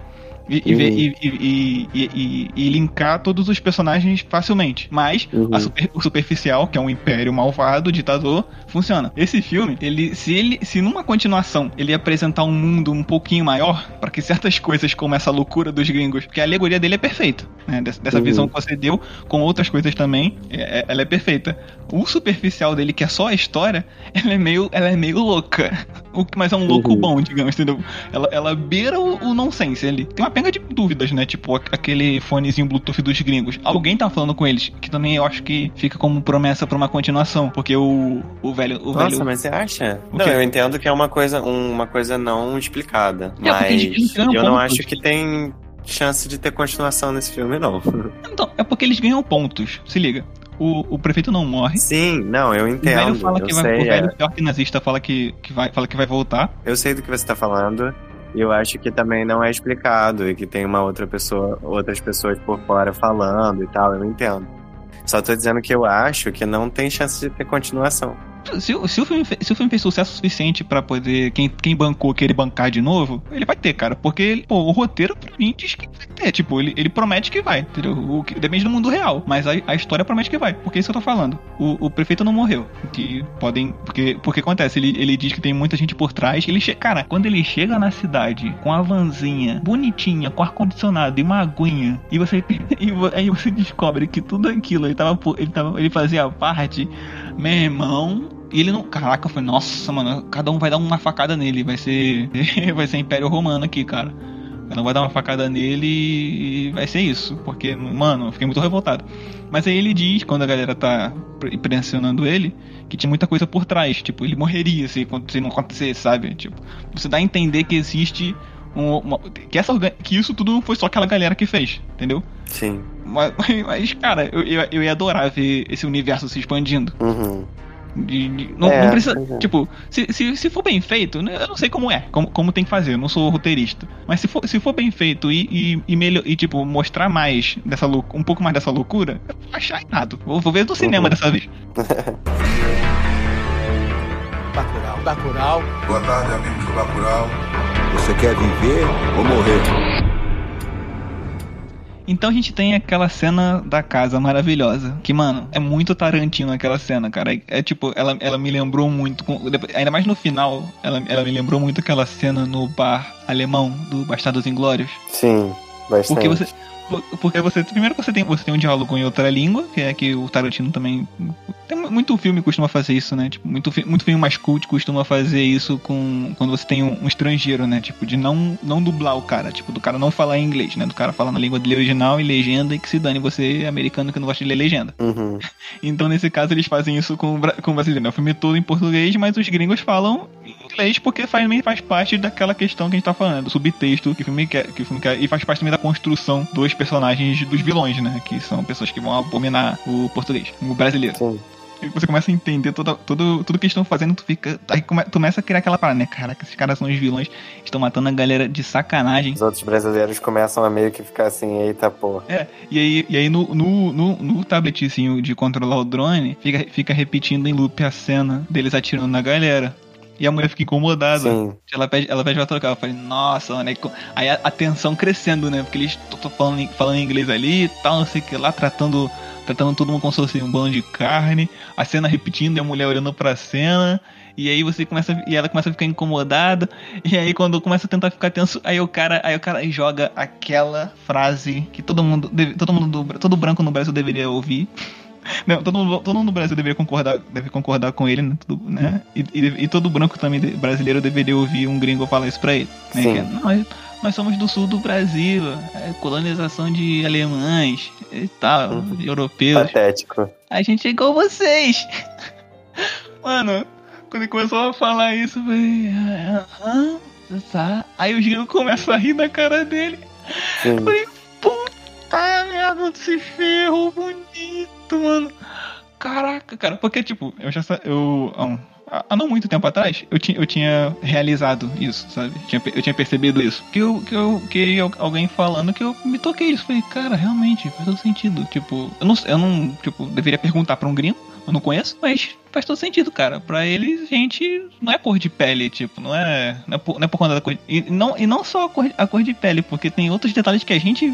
E, e, ver- Uhum. e, e, e, e- linkar todos os personagens facilmente. Mas Uhum. a super- o superficial, que é um império malvado, ditador, funciona. Esse filme, ele se ele se numa continuação ele apresentar um mundo um pouquinho maior, para que certas coisas como essa loucura dos gringos, porque a alegoria dele é perfeita, né? Dessa, dessa Uhum. visão que você deu, com outras coisas também, é- é- ela é perfeita. O superficial dele, que é só a história, ela é meio, ela é meio louca. O que- Mas é um louco Uhum. bom, digamos, entendeu? Ela, ela beira o, o nonsense ali. Tem uma penga de dúvidas, né? Tipo, aquele fonezinho Bluetooth dos gringos. Alguém tá falando com eles, que também eu acho que fica como promessa pra uma continuação. Porque o, o velho. O Nossa, velho mas você acha? O Não, quê? eu entendo que é uma coisa, uma coisa não explicada. É, mas eu não pontos. acho que tem chance de ter continuação nesse filme, não. Então, é porque eles ganham pontos. Se liga. O, o prefeito não morre. Sim, não, eu O velho entendo. fala que vai. sei, o velho é. nazista fala que, que, vai, fala que vai voltar. eu sei do que você tá falando. Eu acho que também não é explicado e que tem uma outra pessoa, outras pessoas por fora falando e tal, eu entendo. Só tô dizendo que eu acho que não tem chance de ter continuação. Se, o- se o filme, se o filme fez sucesso suficiente pra poder. Quem, quem bancou querer bancar de novo, ele vai ter, cara. Porque pô, o roteiro pra mim diz que vai ter. Tipo, ele, ele promete que vai, entendeu? O que, depende do mundo real. Mas a, a história promete que vai. Porque isso que eu tô falando. O, o prefeito não morreu. Que podem. Porque, porque acontece, ele, ele diz que tem muita gente por trás. Ele che, Cara, quando ele chega na cidade com a vanzinha bonitinha, com ar-condicionado e uma aguinha, e você. E aí você descobre que tudo aquilo ele tava, ele tava. Ele fazia parte. Meu irmão, e ele não. Caraca, eu falei, nossa, mano, cada um vai dar uma facada nele. Vai ser. vai ser Império Romano aqui, cara. Ela vai dar uma facada nele e vai ser isso. Porque, mano, eu fiquei muito revoltado. Mas aí ele diz, quando a galera tá pressionando ele, que tinha muita coisa por trás. Tipo, ele morreria se, se não acontecesse, sabe? Tipo, você dá a entender que existe um, uma, que, essa, que isso tudo não foi só aquela galera que fez, entendeu? Sim. Mas, mas cara, eu, eu, eu ia adorar ver esse universo se expandindo. Uhum. De, de, não, É, não precisa. é. Tipo, se, se, se for bem feito, né, eu não sei como é, como, como tem que fazer, eu não sou roteirista. Mas se for, se for bem feito e, e, e, melhor, e tipo, mostrar mais dessa um pouco mais dessa loucura, eu vou achar irado. Vou, vou ver no cinema Uhum. dessa vez. Bacurau. Bacurau. Boa tarde, amigos do Bacurau. Você quer viver ou morrer? Então a gente tem aquela cena da casa maravilhosa. Que, mano, é muito Tarantino aquela cena, cara. É, é tipo, ela, ela me lembrou muito. ainda mais no final, ela, ela me lembrou muito aquela cena no bar alemão do Bastardos Inglórios. Sim, bastante. Porque você. Por- Porque você. Primeiro você tem, você tem um diálogo em outra língua, que é que o Tarantino também. Tem muito filme costuma fazer isso, né? Tipo, muito, muito filme mais cult costuma fazer isso com. Quando você tem um, um estrangeiro, né? Tipo, de não, não dublar o cara. Tipo, do cara não falar inglês, né? Do cara falar na língua dele original e legenda e que se dane você, americano, que não gosta de ler legenda. Uhum. Então, nesse caso, eles fazem isso com com o brasileiro. né? O filme todo em português, mas os gringos falam em inglês porque faz, faz parte daquela questão que a gente tá falando, do subtexto que o filme quer. Que o filme quer e faz parte também da construção dos personagens dos vilões, né? Que são pessoas que vão abominar o português, o brasileiro. Sim. Você começa a entender toda, tudo, tudo que eles estão fazendo, tu fica. Aí come, começa a criar aquela parada, né? Caraca, esses caras são os vilões, estão matando a galera de sacanagem. Os outros brasileiros começam a meio que ficar assim, eita pô. É, e aí, e aí no, no, no, no tabletzinho de controlar o drone, fica, fica repetindo em loop a cena deles atirando na galera. E a mulher fica incomodada. Sim. Ela pede, ela pede pra trocar. Eu falei, nossa, né? Aí a, a tensão crescendo, né? Porque eles estão falando, em- falando inglês ali e tal, não sei o que lá, tratando, tratando todo mundo como se fosse um bando de carne. A cena repetindo e a mulher olhando pra cena. E aí você começa. E ela começa a ficar incomodada. E aí quando começa a tentar ficar tenso, aí o cara, aí o cara joga aquela frase que todo mundo. deve- todo mundo do- todo branco no Brasil deveria ouvir. Não, todo mundo, todo mundo no Brasil deveria concordar, deve concordar com ele, né? Tudo, né? E, e- e todo branco também de- brasileiro deveria ouvir um gringo falar isso pra ele. Né? Sim. É, nós, nós somos do sul do Brasil, é colonização de alemães e tal, Uhum. europeus. Patético. A gente é igual vocês. Mano, quando ele começou a falar isso, eu falei, "Ah, tá. Aí os gringos começam a rir na cara dele. Sim. Eu falei, puta merda, esse ferro bonito, mano. Caraca, cara, porque tipo, eu já eu um- há não muito tempo atrás, eu tinha, eu tinha realizado isso, sabe? Tinha Eu tinha percebido isso. Que eu, que eu queria alguém falando que eu me toquei isso. Falei, cara, realmente, faz todo sentido. Tipo, eu não, eu não tipo, deveria perguntar pra um gringo, eu não conheço, mas faz todo sentido, cara. Pra eles, gente, não é cor de pele, tipo, não é, não é, por, não é por conta da cor. E não, e não só a cor, a cor de pele, porque tem outros detalhes que a gente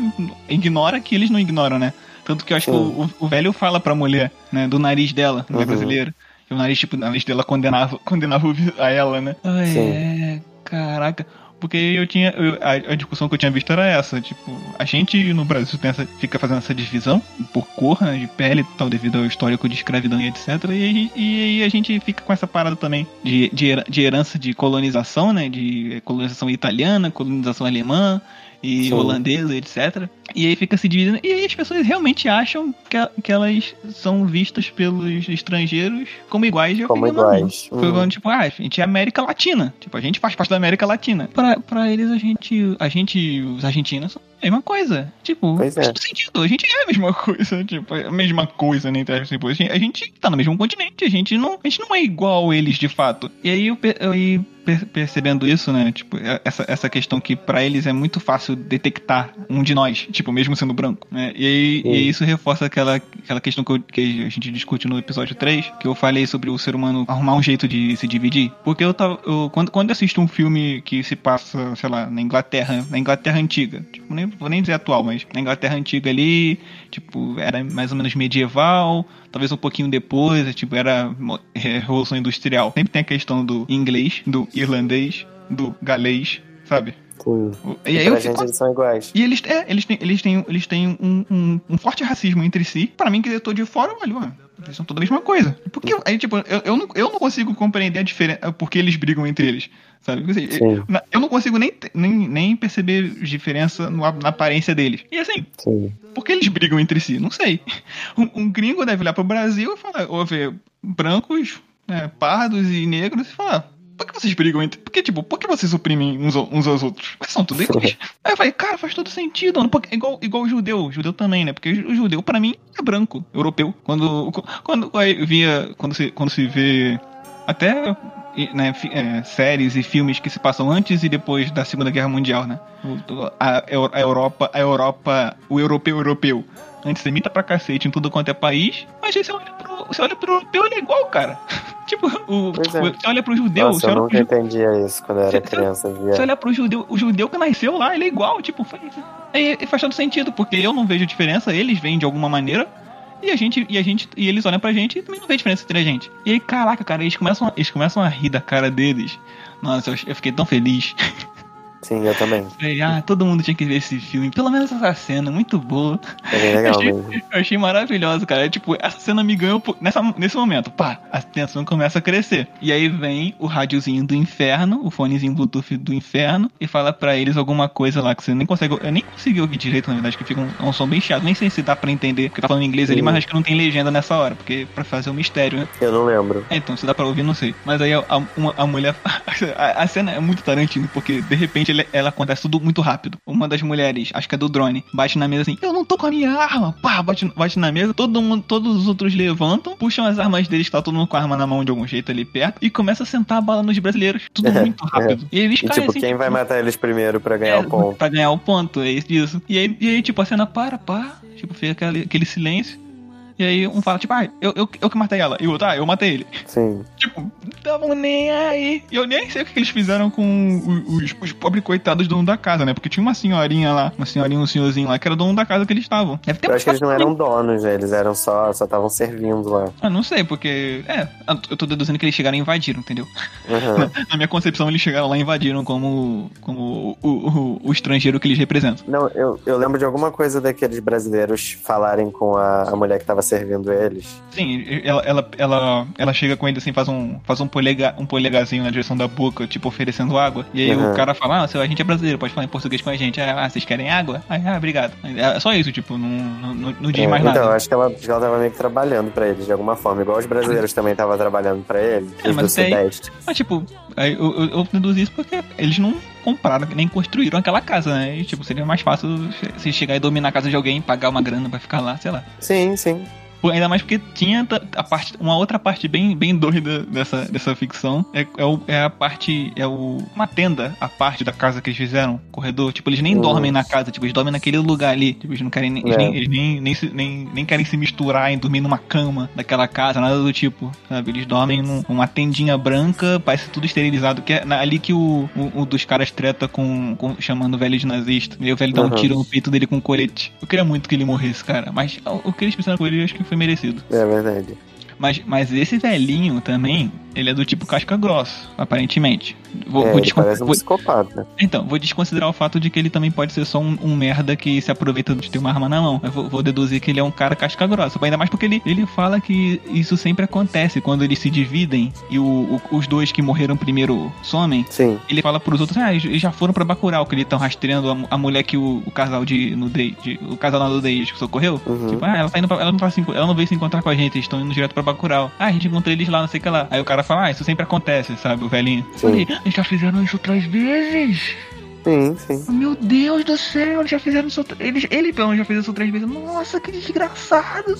ignora que eles não ignoram, né? Tanto que eu acho que o, o velho fala pra mulher, né, do nariz dela, não é Uhum. brasileira. E o nariz, tipo, o nariz dela condenava, condenava a ela, né? Sim. é, caraca. Porque eu tinha. eu- a, a discussão que eu tinha visto era essa, tipo, a gente no Brasil essa, fica fazendo essa divisão por cor, né, de pele e tal, devido ao histórico de escravidão e etc. E, aí- e a gente fica com essa parada também de, de, de herança de colonização, né? De colonização italiana, colonização alemã e Sim. holandesa, etc. E aí fica se dividindo. E aí as pessoas realmente acham que, que elas são vistas pelos estrangeiros como iguais. Eu Como fiquei, não. iguais. Foi Uhum. falando, tipo, ah, a gente é América Latina. Tipo, a gente faz parte da América Latina. Pra, pra eles, a gente, a gente, os argentinos, são a mesma coisa. Tipo, Pois é. sentido. A gente é a mesma coisa. Tipo, é a mesma coisa, né? Tipo, a gente, a gente tá no mesmo continente. A gente não, a gente não é igual a eles, de fato. E aí, eu, eu percebendo isso, né? Tipo, é- essa, essa questão que pra eles é muito fácil detectar um de nós. Tipo, mesmo sendo branco. Né? E aí, e isso reforça aquela, aquela questão que, eu- que a gente discute no episódio 3, que eu falei sobre o ser humano arrumar um jeito de se dividir. Porque eu tava. eu- quando, quando eu assisto um filme que se passa, sei lá, na Inglaterra, na Inglaterra antiga, tipo, nem, vou nem dizer atual, mas na Inglaterra antiga ali, tipo, era mais ou menos medieval, talvez um pouquinho depois, tipo, era é, Revolução Industrial. Sempre tem a questão do inglês, do irlandês, do galês, sabe? Sim. E, aí eu fico. eles são iguais. E eles, é, eles têm, eles têm, eles têm um, um, um forte racismo entre si. Pra mim, que eu tô de fora, olha, mano, Eles são toda a mesma coisa. Porque, aí, tipo, eu, eu, não, eu não consigo compreender a diferença, porque eles brigam entre eles, sabe? Assim, Sim. eu, eu não consigo nem, nem, nem perceber diferença no- na aparência deles. E assim, Sim. por que eles brigam entre si? Não sei. Um, um gringo deve olhar pro Brasil e falar, ou ver brancos, né, pardos e negros e falar. Por que vocês brigam entre. Porque, tipo, por que vocês oprimem uns, uns aos outros? Mas são tudo iguais. Aí eu falei, cara, faz todo sentido. mano, porque igual, igual o judeu. O judeu também, né? Porque o judeu, pra mim, é branco, europeu. Quando. Quando aí via. Quando se, quando se vê. Até. Né, é, séries e filmes que se passam antes e depois da Segunda Guerra Mundial, né? A, a Europa, a Europa, o europeu europeu, antissemita pra cacete em tudo quanto é país, mas aí você olha pro, você olha pro europeu, ele é igual, cara. tipo, o, Pois é. você olha pro judeu, Nossa, você eu nunca pro, entendia isso quando eu era Você- criança. você Via. olha pro judeu, o judeu que nasceu lá, ele é igual, tipo, faz, aí, aí faz todo sentido, porque eu não vejo diferença, eles veem de alguma maneira, e a gente, e a gente, e eles olham pra gente e também não vê diferença entre a gente. E aí, caraca, cara, eles começam, a- eles começam a rir da cara deles. Nossa, eu, eu fiquei tão feliz. Sim, eu também. Falei, ah, todo mundo tinha que ver esse filme. Pelo menos essa cena, muito boa. É bem Eu legal achei, mesmo. eu achei maravilhoso, cara. É, tipo, essa cena me ganhou nessa, nesse momento. Pá, a tensão começa a crescer. E aí vem o rádiozinho do inferno, o fonezinho Bluetooth do inferno, e fala pra eles alguma coisa lá que você nem consegue. Eu nem consegui ouvir direito, na verdade, que fica um, é um som bem chato. Nem sei se dá pra entender, porque tá falando inglês ali, Sim. mas acho que não tem legenda nessa hora, porque pra fazer o mistério, né? Eu não lembro. É, então, se dá pra ouvir, não sei. Mas aí a, a, a mulher. A, a cena é muito Tarantino, porque de repente ele- ela acontece tudo muito rápido. Uma das mulheres, acho que é do drone, bate na mesa assim: Eu não tô com a minha arma. Pá, bate, bate na mesa. Todo mundo, todos os outros levantam, puxam as armas deles, tá todo mundo com a arma na mão de algum jeito ali perto, e começa a sentar a bala nos brasileiros. Tudo muito rápido. E eles E caem tipo, assim, quem vai matar eles primeiro pra ganhar é, o ponto? Pra ganhar o ponto, é isso. E aí, e aí, tipo, a cena para, pá. Tipo, fica aquele, aquele silêncio. E aí um fala, tipo, ah, eu, eu, eu que matei ela. E o outro, ah, eu matei ele. Sim. Tipo, tamo nem aí. E eu nem sei o que eles fizeram com os, os pobres coitados donos da casa, né? Porque tinha uma senhorinha lá, uma senhorinha, um senhorzinho lá, que era dono da casa que eles estavam. Deve ter Eu acho que eles não eram donos, né? Eles eram só, só estavam servindo lá. Ah, não sei, porque. É, eu tô deduzindo que eles chegaram e invadiram, entendeu? Uhum. Na minha concepção, eles chegaram lá e invadiram como, como o, o, o estrangeiro que eles representam. Não, eu, eu lembro de alguma coisa daqueles brasileiros falarem com a, a mulher que tava servindo eles. Sim, ela, ela, ela, ela chega com ele assim, faz um, faz um, polega, um polegazinho na direção da boca, tipo, oferecendo água. E aí Uhum. o cara fala, ah, seu- a gente é brasileiro, pode falar em português com a gente. Ah, vocês querem água? Ah, ah, obrigado. É só isso, tipo, não, não, não- diz É, mais então, nada. acho que ela, ela tava meio que trabalhando pra eles de alguma forma. Igual os brasileiros também estavam trabalhando pra eles, É, mas Sudeste. Mas, tipo, aí eu, eu, eu deduzi isso porque eles não compraram, nem construíram aquela casa, né? E, tipo, seria mais fácil se chegar e dominar a casa de alguém, pagar uma grana pra ficar lá, sei lá. Sim, sim. Pô, Ainda mais porque tinha a parte, uma outra parte bem, bem doida dessa, dessa ficção. É, é, o- é a parte. É o, uma tenda, a parte da casa que eles fizeram, corredor. Tipo, eles nem Hum. dormem na casa, tipo, eles dormem naquele lugar ali. Tipo, eles não querem nem. Eles, É. nem, eles nem, nem, se- nem, nem querem se misturar em dormir numa cama daquela casa, nada do tipo. Sabe? Eles dormem num- numa tendinha branca, parece tudo esterilizado. Que é na- ali que o, o, o dos caras treta com, com- chamando o velho de nazista. E o velho dá um Uhum. tiro no peito dele com um colete. Eu queria muito que ele morresse, cara. Mas o, que eles fizeram com ele, acho que foi merecido. É verdade. Mas, mas esse velhinho também, ele é do tipo casca grossa, aparentemente. Vou, é, vou descon- parece um vou- psicopata. Então, vou desconsiderar o fato de que ele também pode ser só um, um merda que se aproveita de ter uma arma na mão. Eu vou, vou deduzir que ele é um cara casca grossa. Ainda mais porque ele, ele fala que isso sempre acontece quando eles se dividem e o, o- os dois que morreram primeiro somem. Sim. Ele fala pros outros, ah, eles já foram pra Bacurau, que eles estão rastreando a, a mulher que o, o casal de nudez, de- o casal na nudez que socorreu. Uhum. Tipo, ah, ela, tá indo pra- ela, não tá ela não veio se encontrar com a gente, eles estão indo direto pra Bacurau. Ah, a gente encontrou eles lá, não sei o que lá. Aí o cara fala, ah, isso sempre acontece, sabe, o velhinho. Sim. Falei, eles já fizeram isso outras vezes. Sim, sim. Meu Deus do céu, eles já fizeram isso. Eles, ele pelo menos já fez isso outras vezes. Nossa, que desgraçado.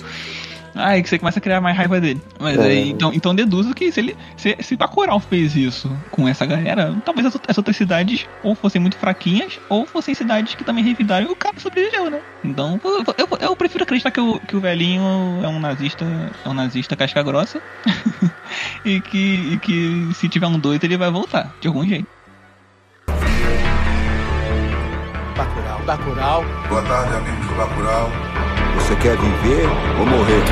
Aí que você começa a criar mais raiva dele. Mas É. aí, então, então deduzo que se ele. Se, se Bacurau fez isso com essa galera, talvez as, as outras cidades ou fossem muito fraquinhas, ou fossem cidades que também revidaram e o cara sobreviveu, né? Então, eu, eu, eu prefiro acreditar que o, que o velhinho é um nazista. É um nazista casca grossa. e, que, e que se tiver um doido, ele vai voltar, de algum jeito. Bacurau, Bacurau, Boa tarde, amigos do Bacurau. Você quer viver ou morrer?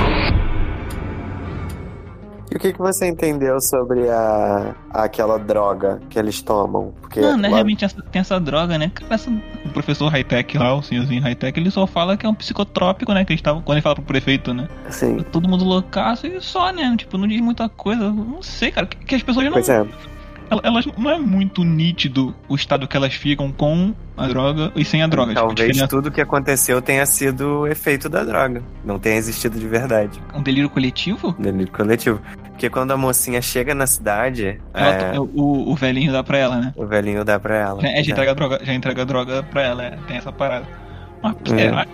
E o que, que você entendeu sobre a, aquela droga que eles tomam? Porque Não, né? lá- Realmente tem essa, tem essa droga, né? Essa- o professor high-tech lá, o senhorzinho high-tech, ele só fala que é um psicotrópico, né? Que eles tavam, quando ele fala pro prefeito, né? Sim. Todo mundo loucaço e só, né? Tipo, não diz muita coisa. Não sei, cara. Que, que as pessoas não. Pois é. Elas, não é muito nítido o estado que elas ficam com a droga e sem a droga. Tipo, a Talvez diferença- tudo que aconteceu tenha sido efeito da droga. Não tenha existido de verdade. Um delírio coletivo? Delírio coletivo. Porque quando a mocinha chega na cidade, Ela- é, o, o velhinho dá pra ela, né? o velhinho dá pra ela. Já, é, já, É. entrega a droga, já entrega a droga pra ela, é, tem essa parada. Mas, É. será?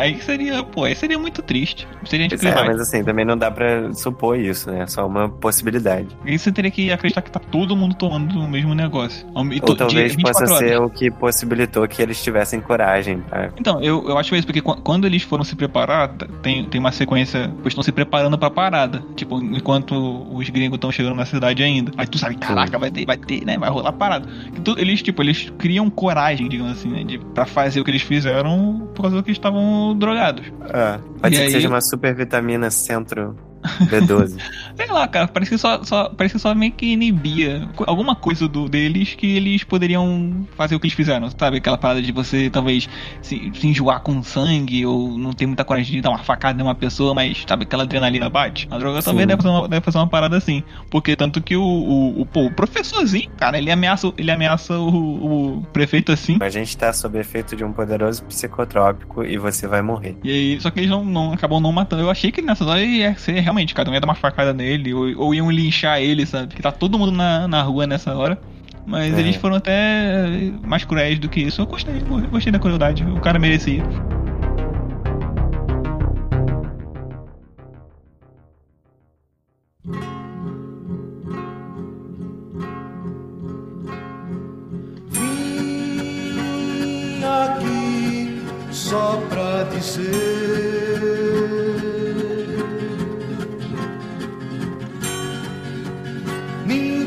Aí seria, pô, aí seria muito triste. Seria é, mas assim, também não dá pra supor isso, né? É só uma possibilidade. Aí você teria que acreditar que tá todo mundo tomando o mesmo negócio. E Ou talvez dia- 24 possa horas. ser o que possibilitou que eles tivessem coragem pra. Então, eu, eu acho isso, porque qu- quando eles foram se preparar, tem, tem uma sequência, eles estão se preparando pra parada. Tipo, enquanto os gringos estão chegando na cidade ainda. Aí tu sabe, caraca, vai ter, vai ter, né? Vai rolar parada. Então, eles, tipo, eles criam coragem, digamos assim, né? De, pra fazer o que eles fizeram por causa que estavam drogados. Ah, pode E ser aí- que seja uma super vitamina centro B12. Sei lá, cara, parece que só, só, parece que só meio que inibia alguma coisa do, deles que eles poderiam fazer o que eles fizeram, sabe? Aquela parada de você talvez se, se enjoar com sangue ou não ter muita coragem de dar uma facada em uma pessoa, mas sabe aquela adrenalina bate? A droga também Sim. deve fazer, uma, deve fazer uma parada assim. Porque tanto que o, o, o, pô, o professorzinho, cara, ele ameaça, ele ameaça o, o prefeito assim. a gente tá sob efeito de um poderoso psicotrópico e você vai morrer. E aí, só que eles não, não acabam não matando. Eu achei que nessa hora ia ser realmente, cada um ia dar uma facada nele, ou, ou iam linchar ele, sabe? Que tá todo mundo na, na rua nessa hora. Mas É. eles foram até mais cruéis do que isso. Eu gostei, eu gostei da crueldade. O cara merecia. Vim aqui só pra dizer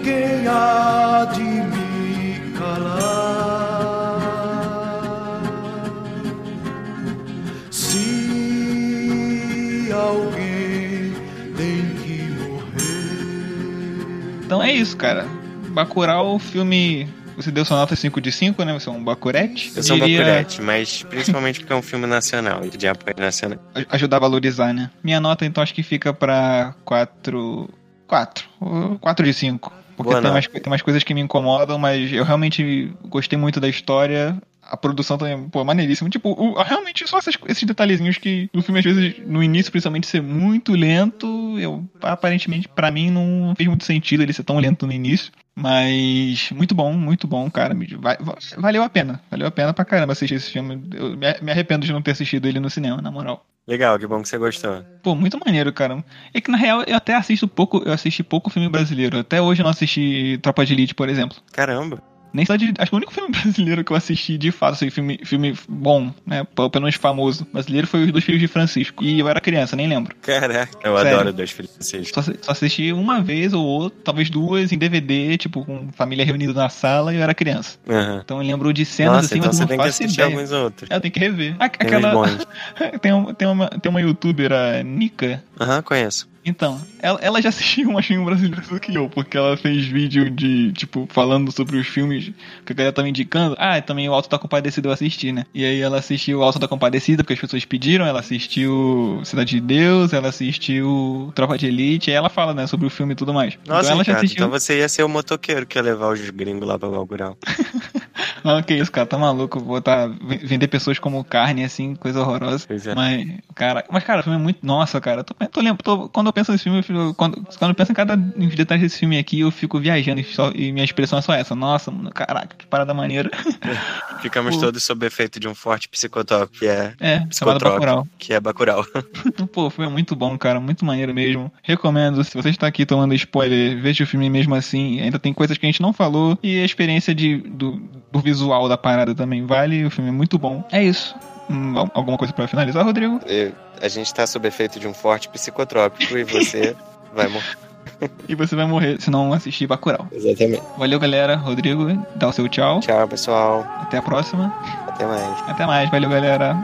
Ninguém há de me calar Se alguém tem que morrer Então é isso, cara. Bacurau, filme. Você deu sua nota 5 de 5, né? Você é um Bacurete. Eu sou um Diria bacurete, mas principalmente porque é um filme nacional, de apoio nacional. aj- Ajudar a valorizar, né? Minha nota, então, acho que fica pra 4. 4. 4 de 5. Porque Boa tem mais, tem mais coisas que me incomodam, mas eu realmente gostei muito da história. A produção também, pô, maneiríssima. Tipo, o- realmente só essas- esses detalhezinhos que o filme, às vezes, no início, principalmente, ser muito lento. Eu, aparentemente, pra mim, não fez muito sentido ele ser tão lento no início. Mas muito bom, muito bom, cara. Valeu a pena. Valeu a pena pra caramba assistir esse filme. Eu me me arrependo de não ter assistido ele no cinema, na moral. Legal, que bom que você gostou. Pô, muito maneiro, cara. É que na real eu até assisto pouco, eu assisti pouco filme brasileiro. Até hoje eu não assisti Tropa de Elite, por exemplo. Caramba. Nem Cidade de... Acho que o único filme brasileiro que eu assisti de fato, assim, filme, filme bom, né? Pelo menos famoso brasileiro foi Os Dois Filhos de Francisco. E eu era criança, nem lembro. Caraca, eu Sério. adoro Dois Filhos Francisco. Só, só assisti uma vez ou outra, talvez duas, em DVD, tipo, com família reunida na sala e eu era criança. Aham. Então eu lembro de cenas Nossa, assim, então mas você eu tem não que faço assistir ideia. alguns outros. É, eu tenho que rever. A- Tem Aquela. tem, um- tem, uma, tem uma youtuber, a Nika, Aham, conheço. Então, ela, ela já assistiu mais filme brasileiro do que eu, porque ela fez vídeo de, tipo, falando sobre os filmes que a galera tava indicando. Ah, também o Alto da Compadecida eu assisti, né? E aí ela assistiu o Alto da Compadecida, porque as pessoas pediram, ela assistiu Cidade de Deus, ela assistiu Tropa de Elite, aí ela fala, né, sobre o filme e tudo mais. Nossa, então ela já Ricardo, assistiu. então você ia ser o motoqueiro que ia levar os gringos lá pra Valgural. Não, que isso, cara, tá maluco. Botar, vender pessoas como carne, assim, coisa horrorosa. Pois é. Mas, cara, mas, cara, o filme é muito. Nossa, cara, tô, tô, quando eu penso nesse filme, eu fico- quando, quando eu penso em cada dos detalhes desse filme aqui, eu fico viajando e, só- e minha expressão é só essa. Nossa, mano, caraca, que parada maneira. Ficamos Pô. todos sob efeito de um forte psicotrópico, que é É, Psicotrópico. Bacurau. que é Bacurau. Pô, o filme é muito bom, cara, muito maneiro mesmo. Recomendo, se você está aqui tomando spoiler, veja o filme mesmo assim. Ainda tem coisas que a gente não falou e a experiência de, do, do visual da parada também vale. O filme é muito bom. É isso. Hum, al- alguma coisa pra finalizar, Rodrigo? A gente tá sob efeito de um forte psicotrópico e você vai morrer. E você vai morrer se não assistir Bacurau. Exatamente. Valeu, galera. Rodrigo, dá o seu tchau. Tchau, pessoal. Até a próxima. Até mais. Até mais. Valeu, galera.